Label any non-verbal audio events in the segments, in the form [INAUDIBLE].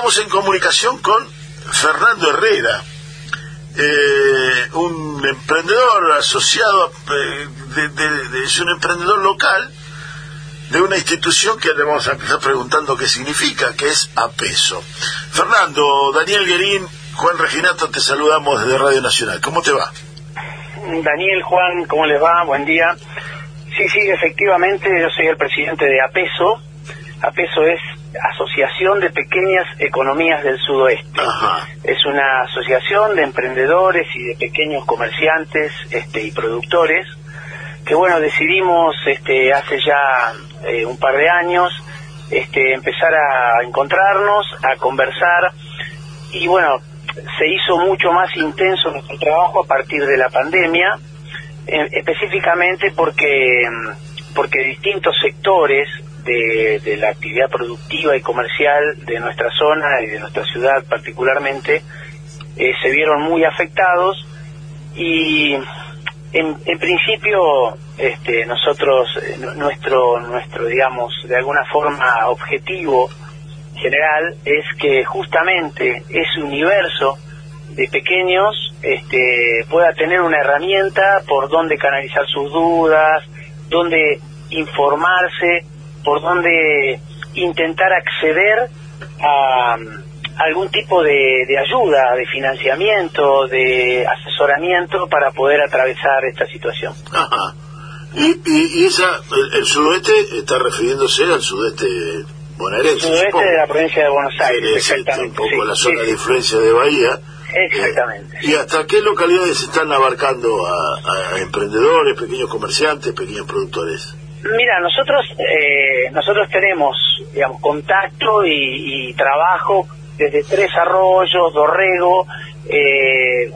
estamos en comunicación con Fernando Herrera, eh, un emprendedor asociado, eh, de, es un emprendedor local de una institución que le vamos a empezar preguntando qué significa, que es APESO. Fernando, Daniel Guerín, Juan Reginato, te saludamos desde Radio Nacional. ¿Cómo te va? Daniel, Juan, ¿cómo les va? Buen día. Sí, sí, efectivamente, yo soy el presidente de APESO. APESO es Asociación de Pequeñas Economías del Sudoeste. Es una asociación de emprendedores y de pequeños comerciantes este, y productores que, bueno, decidimos este, hace ya eh, un par de años este, empezar a encontrarnos, a conversar y, bueno, se hizo mucho más intenso nuestro trabajo a partir de la pandemia, eh, específicamente porque, porque distintos sectores de, la actividad productiva y comercial de nuestra zona y de nuestra ciudad particularmente eh, se vieron muy afectados y en, en principio este, nosotros eh, nuestro nuestro digamos de alguna forma objetivo general es que justamente ese universo de pequeños este, pueda tener una herramienta por donde canalizar sus dudas, donde informarse por donde intentar acceder a, algún tipo de, ayuda, de financiamiento, de asesoramiento para poder atravesar esta situación. Ajá. Y, y, esa, el, sudoeste está refiriéndose al sudeste bonaerense. El sudeste de la provincia de Buenos Aires, exactamente. Un poco la zona de influencia de Bahía. Exactamente. ¿Y hasta qué localidades están abarcando a emprendedores, pequeños comerciantes, pequeños productores? Mira, nosotros eh, nosotros tenemos, digamos, contacto y, trabajo desde Tres Arroyos, Dorrego, eh,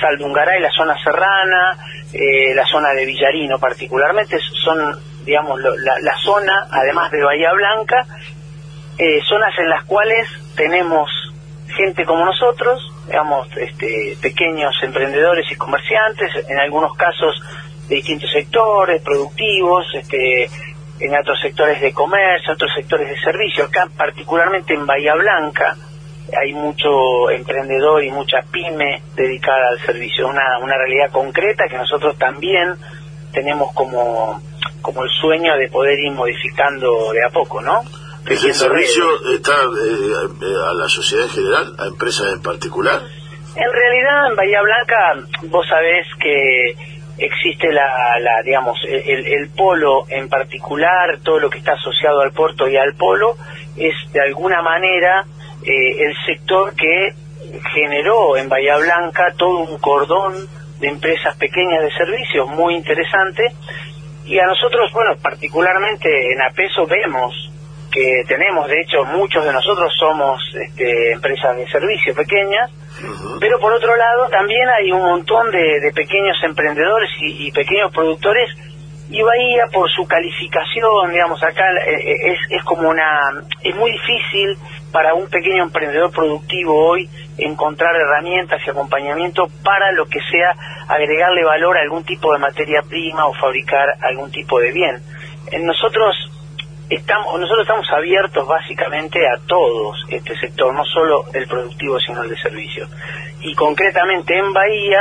Saldungaray, la zona serrana, eh, la zona de Villarino particularmente, son, digamos, la, zona, además de Bahía Blanca, eh, zonas en las cuales tenemos gente como nosotros, digamos, este, pequeños emprendedores y comerciantes, en algunos casos de distintos sectores productivos, este, en otros sectores de comercio, otros sectores de servicio. Acá, particularmente en Bahía Blanca, hay mucho emprendedor y mucha pyme dedicada al servicio. Una, una realidad concreta que nosotros también tenemos como, como el sueño de poder ir modificando de a poco, ¿no? ¿Ese servicio está eh, eh, a la sociedad en general, a empresas en particular? En realidad, en Bahía Blanca, vos sabés que existe la, la digamos el, el, polo en particular todo lo que está asociado al puerto y al polo es de alguna manera eh, el sector que generó en Bahía Blanca todo un cordón de empresas pequeñas de servicios muy interesante. Y a nosotros bueno particularmente en APESO vemos que tenemos de hecho muchos de nosotros somos este, empresas de servicios pequeñas pero por otro lado también hay un montón de, pequeños emprendedores y, pequeños productores y Bahía por su calificación, digamos, acá eh, eh, es, es como una, es muy difícil para un pequeño emprendedor productivo hoy encontrar herramientas y acompañamiento para lo que sea agregarle valor a algún tipo de materia prima o fabricar algún tipo de bien. Nosotros estamos nosotros estamos abiertos básicamente a todos este sector, no solo el productivo, sino el de servicio. Y concretamente en Bahía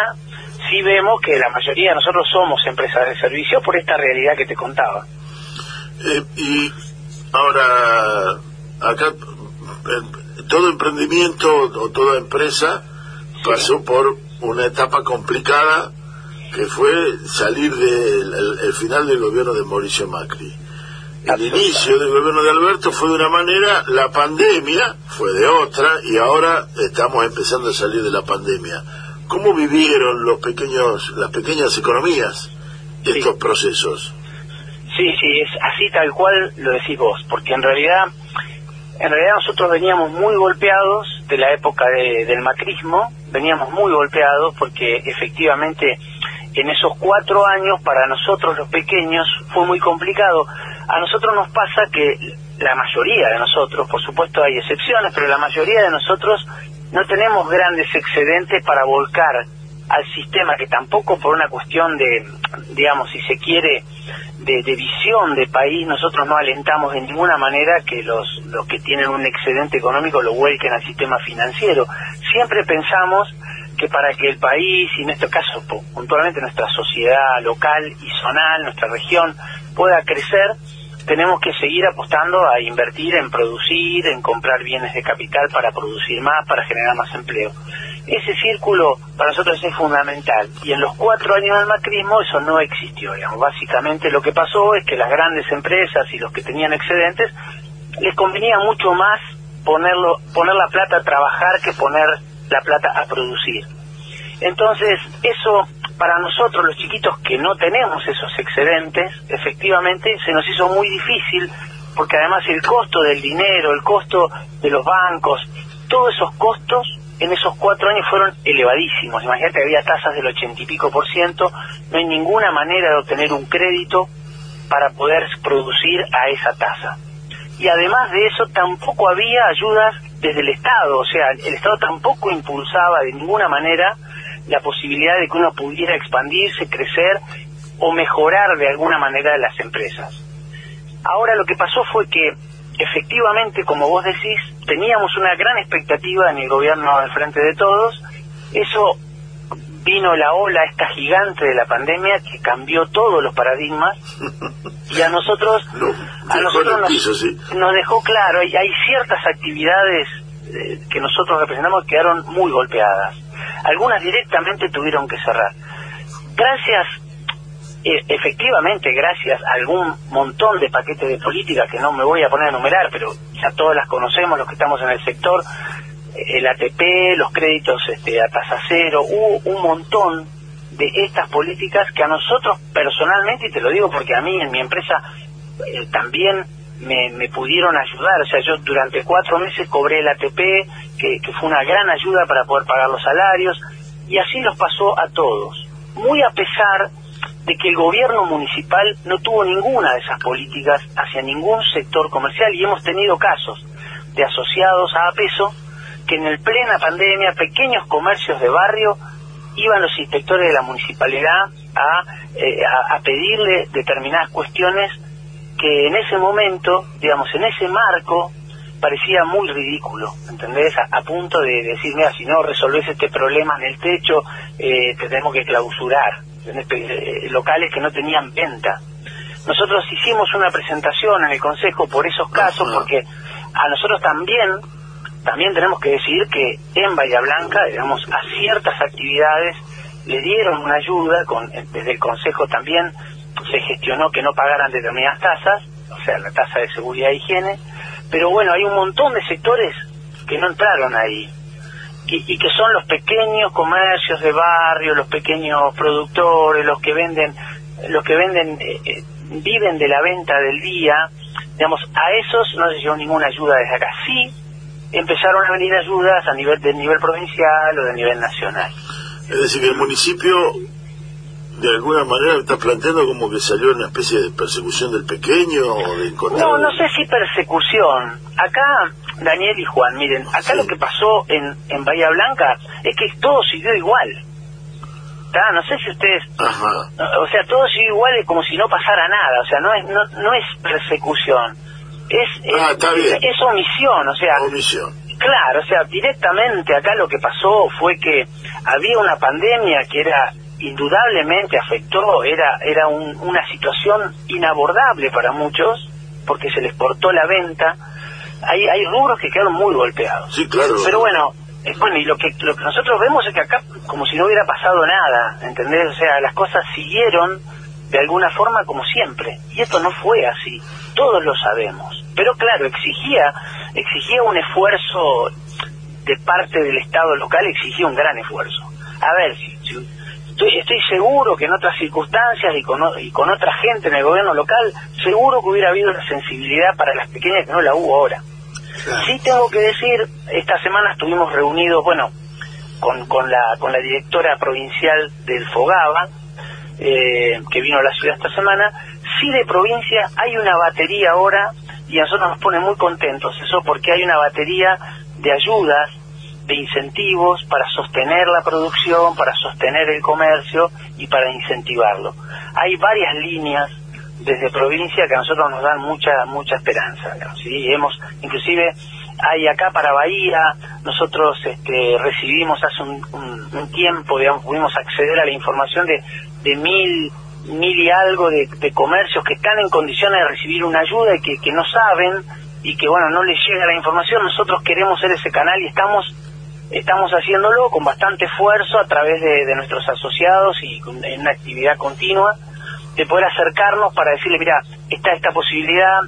sí vemos que la mayoría de nosotros somos empresas de servicio por esta realidad que te contaba. Eh, y ahora, acá, eh, todo emprendimiento o toda empresa pasó por una etapa complicada que fue salir del final del gobierno de Mauricio Macri el inicio del gobierno de Alberto fue de una manera, la pandemia fue de otra y ahora estamos empezando a salir de la pandemia. ¿Cómo vivieron los pequeños, las pequeñas economías estos procesos? Sí, sí, es así tal cual lo decís vos, porque en realidad, en realidad nosotros veníamos muy golpeados de la época del macrismo, veníamos muy golpeados porque efectivamente en esos cuatro años para nosotros los pequeños fue muy complicado a nosotros nos pasa que la mayoría de nosotros, por supuesto hay excepciones, pero la mayoría de nosotros no tenemos grandes excedentes para volcar al sistema que tampoco por una cuestión de, digamos, si se quiere, de, visión de país, nosotros no alentamos de ninguna manera que los, los que tienen un excedente económico lo vuelquen al sistema financiero. Siempre pensamos para que el país, y en este caso puntualmente nuestra sociedad local y zonal, nuestra región, pueda crecer, tenemos que seguir apostando a invertir en producir, en comprar bienes de capital para producir más, para generar más empleo. Ese círculo para nosotros es fundamental y en los cuatro años del macrismo eso no existió. Digamos. Básicamente lo que pasó es que las grandes empresas y los que tenían excedentes les convenía mucho más ponerlo, poner la plata a trabajar que poner la plata a producir. Entonces eso para nosotros los chiquitos que no tenemos esos excedentes, efectivamente se nos hizo muy difícil porque además el costo del dinero, el costo de los bancos, todos esos costos en esos cuatro años fueron elevadísimos. Imagínate había tasas del ochenta y pico por ciento, no hay ninguna manera de obtener un crédito para poder producir a esa tasa. Y además de eso tampoco había ayudas desde el Estado, o sea, el Estado tampoco impulsaba de ninguna manera la posibilidad de que uno pudiera expandirse, crecer o mejorar de alguna manera las empresas. Ahora lo que pasó fue que efectivamente, como vos decís, teníamos una gran expectativa en el gobierno del Frente de Todos, eso vino la ola esta gigante de la pandemia que cambió todos los paradigmas y a nosotros [LAUGHS] a nosotros nos, dejó claro hay, hay ciertas actividades eh, que nosotros representamos que quedaron muy golpeadas algunas directamente tuvieron que cerrar. Gracias, e, efectivamente, gracias a algún montón de paquetes de política que no me voy a poner a enumerar, pero ya todas las conocemos, los que estamos en el sector, el ATP, los créditos este, a tasa cero, hubo un montón de estas políticas que a nosotros personalmente, y te lo digo porque a mí en mi empresa eh, también me, pudieron ayudar. O sea, yo durante cuatro meses cobré el ATP, que, fue una gran ayuda para poder pagar los salarios, y así nos pasó a todos. Muy a pesar de que el gobierno municipal no tuvo ninguna de esas políticas hacia ningún sector comercial y hemos tenido casos de asociados a peso que en el plena pandemia pequeños comercios de barrio iban los inspectores de la municipalidad a, eh, a pedirle determinadas cuestiones que en ese momento, digamos, en ese marco, parecía muy ridículo, ¿entendés? A, punto de decir, mira, si no resolvés este problema en el techo, eh, tenemos que clausurar eh, locales que no tenían venta. Nosotros hicimos una presentación en el Consejo por esos casos, porque a nosotros también, también tenemos que decir que en Bahía Blanca, digamos, a ciertas actividades le dieron una ayuda, con, desde el Consejo también se gestionó que no pagaran determinadas tasas, o sea, la tasa de seguridad e higiene, pero bueno, hay un montón de sectores que no entraron ahí y, que son los pequeños comercios de barrio, los pequeños productores, los que venden, los que venden, eh, eh, viven de la venta del día, digamos, a esos no se dio ninguna ayuda desde acá. Sí, empezaron a venir ayudas a nivel del nivel provincial o de nivel nacional. Es decir, que el municipio de alguna manera está planteando como que salió una especie de persecución del pequeño o de No, no sé si persecución. Acá, Daniel y Juan, miren, acá lo que pasó en, en Bahía Blanca es que todo siguió igual. No sé si ustedes... O sea, todo siguió igual es como si no pasara nada. O sea, no es, no, no es persecución. Es, ah, es, omisión, o sea... Omisión. Claro, o sea, directamente acá lo que pasó fue que había una pandemia que era indudablemente afectó, era, era una situación inabordable para muchos, porque se les portó la venta. Hay, hay rubros que quedaron muy golpeados. Sí, claro. Pero bueno, bueno, y lo que, lo que nosotros vemos es que acá, como si no hubiera pasado nada, ¿entendés? O sea, las cosas siguieron de alguna forma como siempre. Y esto no fue así. Todos lo sabemos. Pero claro, exigía, exigía un esfuerzo de parte del Estado local, exigía un gran esfuerzo. A ver, si, si Estoy, estoy seguro que en otras circunstancias y con, y con otra gente en el gobierno local, seguro que hubiera habido una sensibilidad para las pequeñas que no la hubo ahora. Sí tengo que decir, esta semana estuvimos reunidos, bueno, con, con, la, con la directora provincial del Fogaba, eh, que vino a la ciudad esta semana, sí de provincia hay una batería ahora y a nosotros nos pone muy contentos eso porque hay una batería de ayudas de incentivos para sostener la producción, para sostener el comercio y para incentivarlo. Hay varias líneas desde provincia que a nosotros nos dan mucha mucha esperanza. ¿sí? Hemos, inclusive, hay acá para Bahía, nosotros este, recibimos hace un, tiempo, digamos, pudimos acceder a la información de, de mil mil y algo de, comercios que están en condiciones de recibir una ayuda y que, que no saben y que bueno no les llega la información. Nosotros queremos ser ese canal y estamos estamos haciéndolo con bastante esfuerzo a través de, nuestros asociados y en una actividad continua de poder acercarnos para decirle, mira, está esta posibilidad,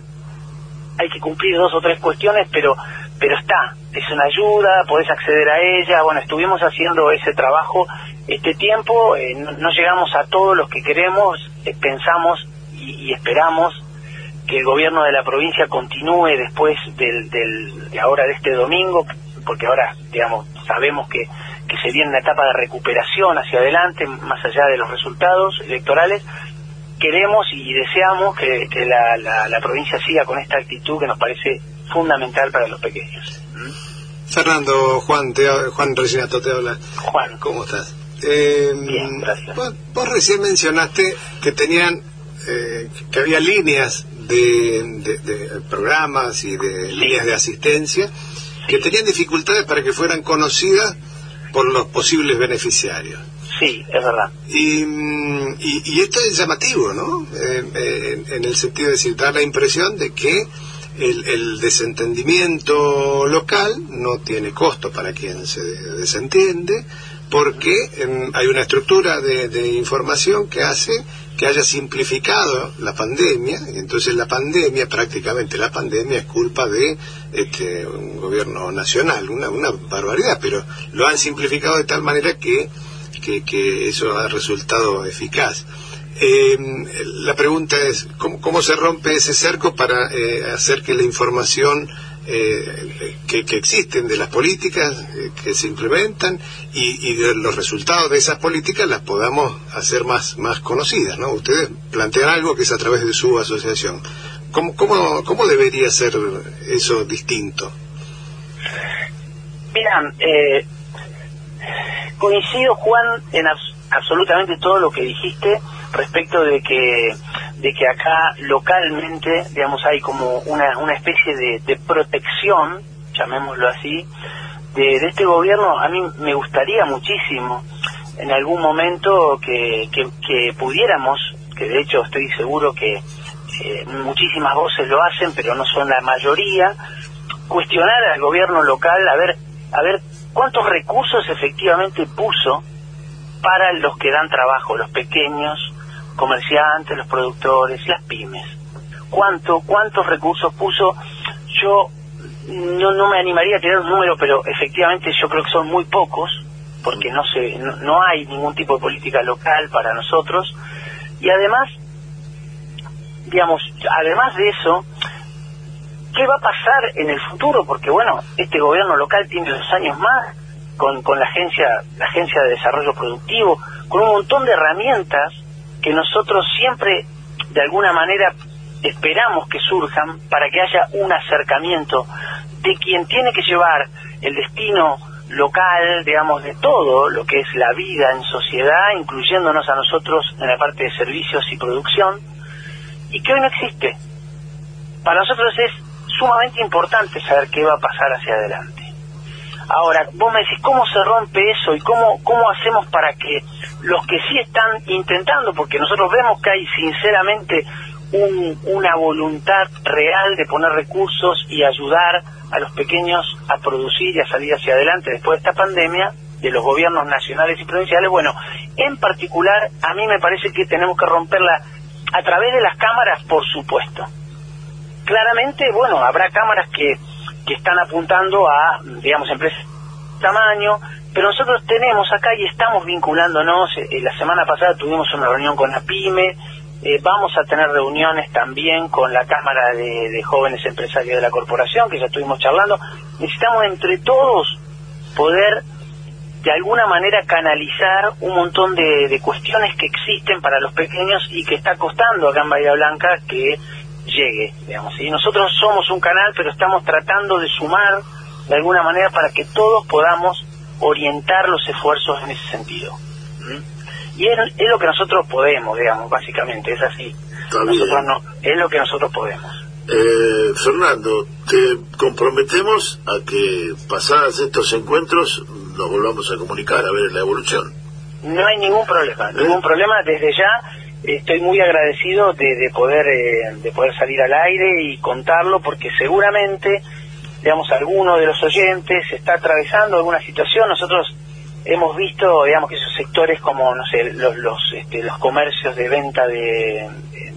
hay que cumplir dos o tres cuestiones, pero pero está, es una ayuda, podés acceder a ella, bueno, estuvimos haciendo ese trabajo este tiempo, eh, no, llegamos a todos los que queremos, eh, pensamos y, esperamos que el gobierno de la provincia continúe después del, del, de ahora de este domingo, porque ahora, digamos, sabemos que, que se viene una etapa de recuperación hacia adelante, más allá de los resultados electorales, queremos y deseamos que, la, la, provincia siga con esta actitud que nos parece fundamental para los pequeños. Fernando, Juan, te, Juan Reginato te habla. Juan. ¿Cómo estás? Eh, Bien, gracias. Vos, recién mencionaste que tenían, eh, que había líneas de, de, programas y de líneas de asistencia que tenían dificultades para que fueran conocidas por los posibles beneficiarios. Sí, es verdad. Y, y, esto es llamativo, ¿no? Eh, en el sentido de decir, da la impresión de que el, el, desentendimiento local no tiene costo para quien se desentiende, porque em, hay una estructura de, de, información que hace que haya simplificado la pandemia, y entonces la pandemia, prácticamente la pandemia es culpa de este, un gobierno nacional, una, una barbaridad, pero lo han simplificado de tal manera que que, eso ha resultado eficaz. Eh, la pregunta es, ¿cómo, se rompe ese cerco para eh, hacer que la información eh, que, existen de las políticas que se implementan y, de los resultados de esas políticas las podamos hacer más, más conocidas? ¿no? Ustedes plantean algo que es a través de su asociación. ¿Cómo, cómo, cómo debería ser eso distinto? Mira, eh, coincido, Juan, en absolutamente todo lo que dijiste respecto de que de que acá localmente, digamos, hay como una, una especie de, protección, llamémoslo así, de, este gobierno. A mí me gustaría muchísimo en algún momento que, que, pudiéramos, que de hecho estoy seguro que eh, muchísimas voces lo hacen, pero no son la mayoría, cuestionar al gobierno local a ver a ver cuántos recursos efectivamente puso para los que dan trabajo, los pequeños comerciantes, los productores, las pymes. ¿Cuánto, ¿Cuántos recursos puso? Yo no, no me animaría a tirar un número, pero efectivamente yo creo que son muy pocos, porque no, se, no hay ningún tipo de política local para nosotros. Y además, digamos, además de eso, ¿Qué va a pasar en el futuro? Porque bueno, este gobierno local tiene dos años más con, con la agencia, la agencia de desarrollo productivo, con un montón de herramientas que nosotros siempre de alguna manera esperamos que surjan para que haya un acercamiento de quien tiene que llevar el destino local, digamos, de todo lo que es la vida en sociedad, incluyéndonos a nosotros en la parte de servicios y producción, y que hoy no existe. Para nosotros es sumamente importante saber qué va a pasar hacia adelante. Ahora, vos me decís, ¿cómo se rompe eso y cómo, cómo hacemos para que los que sí están intentando, porque nosotros vemos que hay sinceramente una voluntad real de poner recursos y ayudar a los pequeños a producir y a salir hacia adelante después de esta pandemia, de los gobiernos nacionales y provinciales, bueno, en particular a mí me parece que tenemos que romperla a través de las cámaras, por supuesto. Claramente, bueno, habrá cámaras que, que están apuntando a, digamos, empresas de tamaño, pero nosotros tenemos acá y estamos vinculándonos, eh, la semana pasada tuvimos una reunión con la PYME, eh, vamos a tener reuniones también con la Cámara de, Jóvenes Empresarios de la Corporación, que ya estuvimos charlando. Necesitamos entre todos poder de alguna manera canalizar un montón de, de, cuestiones que existen para los pequeños y que está costando acá en Bahía Blanca que llegue, digamos. Y nosotros somos un canal, pero estamos tratando de sumar de alguna manera para que todos podamos orientar los esfuerzos en ese sentido. Y es, es, lo que nosotros podemos, digamos, básicamente, es así. Nosotros no, es lo que nosotros podemos. Eh, Fernando, te comprometemos a que pasadas estos encuentros nos volvamos a comunicar a ver la evolución. No hay ningún problema, ¿Eh? ningún problema. Desde ya estoy muy agradecido de, de poder eh, de poder salir al aire y contarlo porque seguramente digamos alguno de los oyentes está atravesando alguna situación. Nosotros hemos visto digamos que esos sectores como no sé los los, este, los comercios de venta de,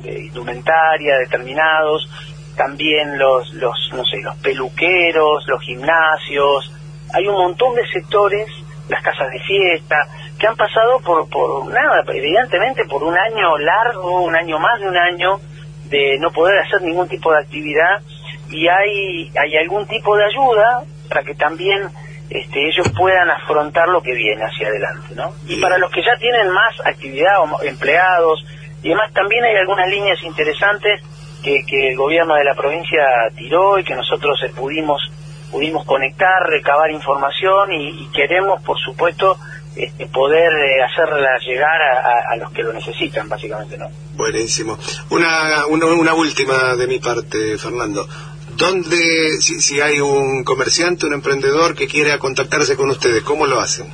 de, indumentaria determinados también los los no sé los peluqueros los gimnasios. Hay un montón de sectores las casas de fiesta que han pasado por, por nada, evidentemente por un año largo, un año más de un año, de no poder hacer ningún tipo de actividad y hay, hay algún tipo de ayuda para que también este, ellos puedan afrontar lo que viene hacia adelante, ¿no? Y para los que ya tienen más actividad o empleados y demás, también hay algunas líneas interesantes que, que el gobierno de la provincia tiró y que nosotros pudimos pudimos conectar, recabar información y, y queremos, por supuesto, este, poder eh, hacerla llegar a, a, los que lo necesitan, básicamente, ¿no? Buenísimo. Una, una, una última de mi parte, Fernando. ¿Dónde, si, si hay un comerciante, un emprendedor que quiera contactarse con ustedes, cómo lo hacen?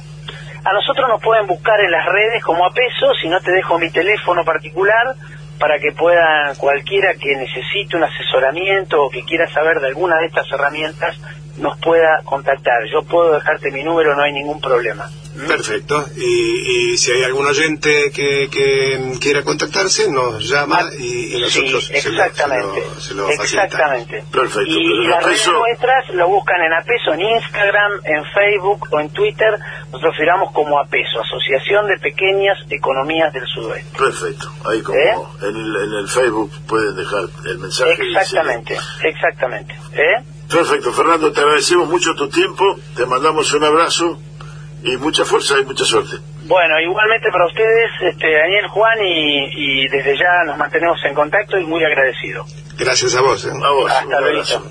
A nosotros nos pueden buscar en las redes como a peso, si no te dejo mi teléfono particular para que pueda cualquiera que necesite un asesoramiento o que quiera saber de alguna de estas herramientas nos pueda contactar. Yo puedo dejarte mi número, no hay ningún problema. Perfecto. Y, y si hay algún oyente que, que quiera contactarse, nos llama Ah, y, y nosotros sí, exactamente, se lo, se lo facilitamos. exactamente. Perfecto, Y, las redes nuestras lo buscan en Apeso, en Instagram, en Facebook o en Twitter. Nosotros firmamos como Apeso, Asociación de Pequeñas Economías del Sudoeste. Perfecto. Ahí como ¿Eh? en, el, en el Facebook pueden dejar el mensaje. Exactamente, exactamente. ¿Eh? Perfecto, Fernando, te agradecemos mucho tu tiempo, te mandamos un abrazo y mucha fuerza y mucha suerte. Bueno, igualmente para ustedes, este, Daniel, Juan, y, y desde ya nos mantenemos en contacto y muy agradecido. Gracias a vos. ¿eh? A vos, Hasta un luego. abrazo.